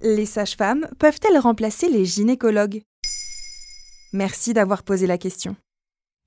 Les sages-femmes peuvent-elles remplacer les gynécologues? Merci d'avoir posé la question.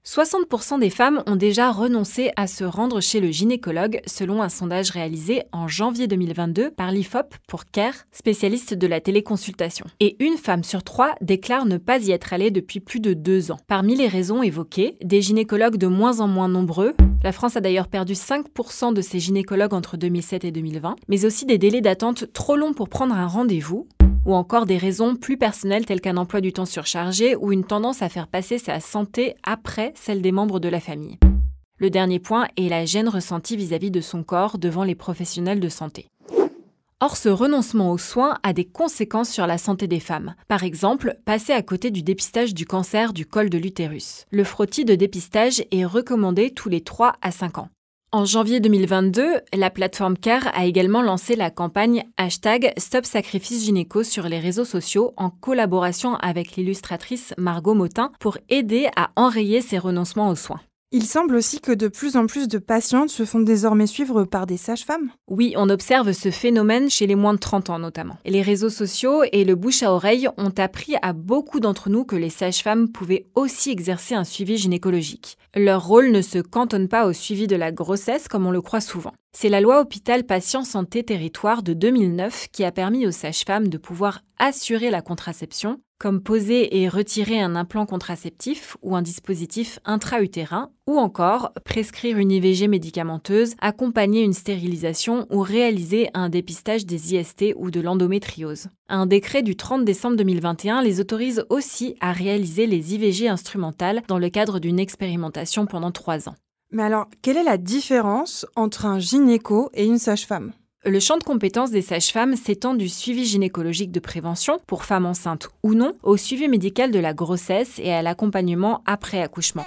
60% des femmes ont déjà renoncé à se rendre chez le gynécologue selon un sondage réalisé en janvier 2022 par l'IFOP pour CARE, spécialiste de la téléconsultation. Et une femme sur trois déclare ne pas y être allée depuis plus de deux ans. Parmi les raisons évoquées, des gynécologues de moins en moins nombreux, la France a d'ailleurs perdu 5% de ses gynécologues entre 2007 et 2020, mais aussi des délais d'attente trop longs pour prendre un rendez-vous, ou encore des raisons plus personnelles telles qu'un emploi du temps surchargé ou une tendance à faire passer sa santé après celle des membres de la famille. Le dernier point est la gêne ressentie vis-à-vis de son corps devant les professionnels de santé. Or, ce renoncement aux soins a des conséquences sur la santé des femmes. Par exemple, passer à côté du dépistage du cancer du col de l'utérus. Le frottis de dépistage est recommandé tous les 3 à 5 ans. En janvier 2022, la plateforme CARE a également lancé la campagne hashtag Stop Sacrifice Gynéco sur les réseaux sociaux en collaboration avec l'illustratrice Margot Motin pour aider à enrayer ces renoncements aux soins. Il semble aussi que de plus en plus de patientes se font désormais suivre par des sages-femmes. Oui, on observe ce phénomène chez les moins de 30 ans notamment. Les réseaux sociaux et le bouche à oreille ont appris à beaucoup d'entre nous que les sages-femmes pouvaient aussi exercer un suivi gynécologique. Leur rôle ne se cantonne pas au suivi de la grossesse comme on le croit souvent. C'est la loi hôpital patient santé territoire de 2009 qui a permis aux sages-femmes de pouvoir assurer la contraception, comme poser et retirer un implant contraceptif ou un dispositif intra-utérin, ou encore prescrire une IVG médicamenteuse, accompagner une stérilisation ou réaliser un dépistage des IST ou de l'endométriose. Un décret du 30 décembre 2021 les autorise aussi à réaliser les IVG instrumentales dans le cadre d'une expérimentation pendant trois ans. Mais alors, quelle est la différence entre un gynéco et une sage-femme? Le champ de compétences des sages-femmes s'étend du suivi gynécologique de prévention, pour femmes enceintes ou non, au suivi médical de la grossesse et à l'accompagnement après accouchement.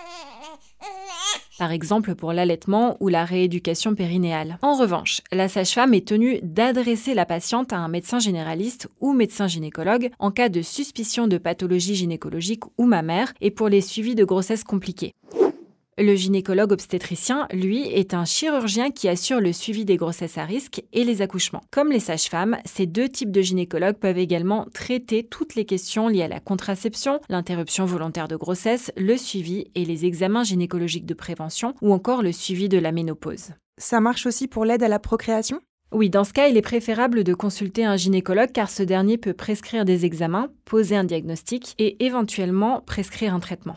Par exemple pour l'allaitement ou la rééducation périnéale. En revanche, la sage-femme est tenue d'adresser la patiente à un médecin généraliste ou médecin gynécologue en cas de suspicion de pathologie gynécologique ou mammaire et pour les suivis de grossesse compliqués. Le gynécologue obstétricien, lui, est un chirurgien qui assure le suivi des grossesses à risque et les accouchements. Comme les sages-femmes, ces deux types de gynécologues peuvent également traiter toutes les questions liées à la contraception, l'interruption volontaire de grossesse, le suivi et les examens gynécologiques de prévention ou encore le suivi de la ménopause. Ça marche aussi pour l'aide à la procréation? Oui, dans ce cas, il est préférable de consulter un gynécologue car ce dernier peut prescrire des examens, poser un diagnostic et éventuellement prescrire un traitement.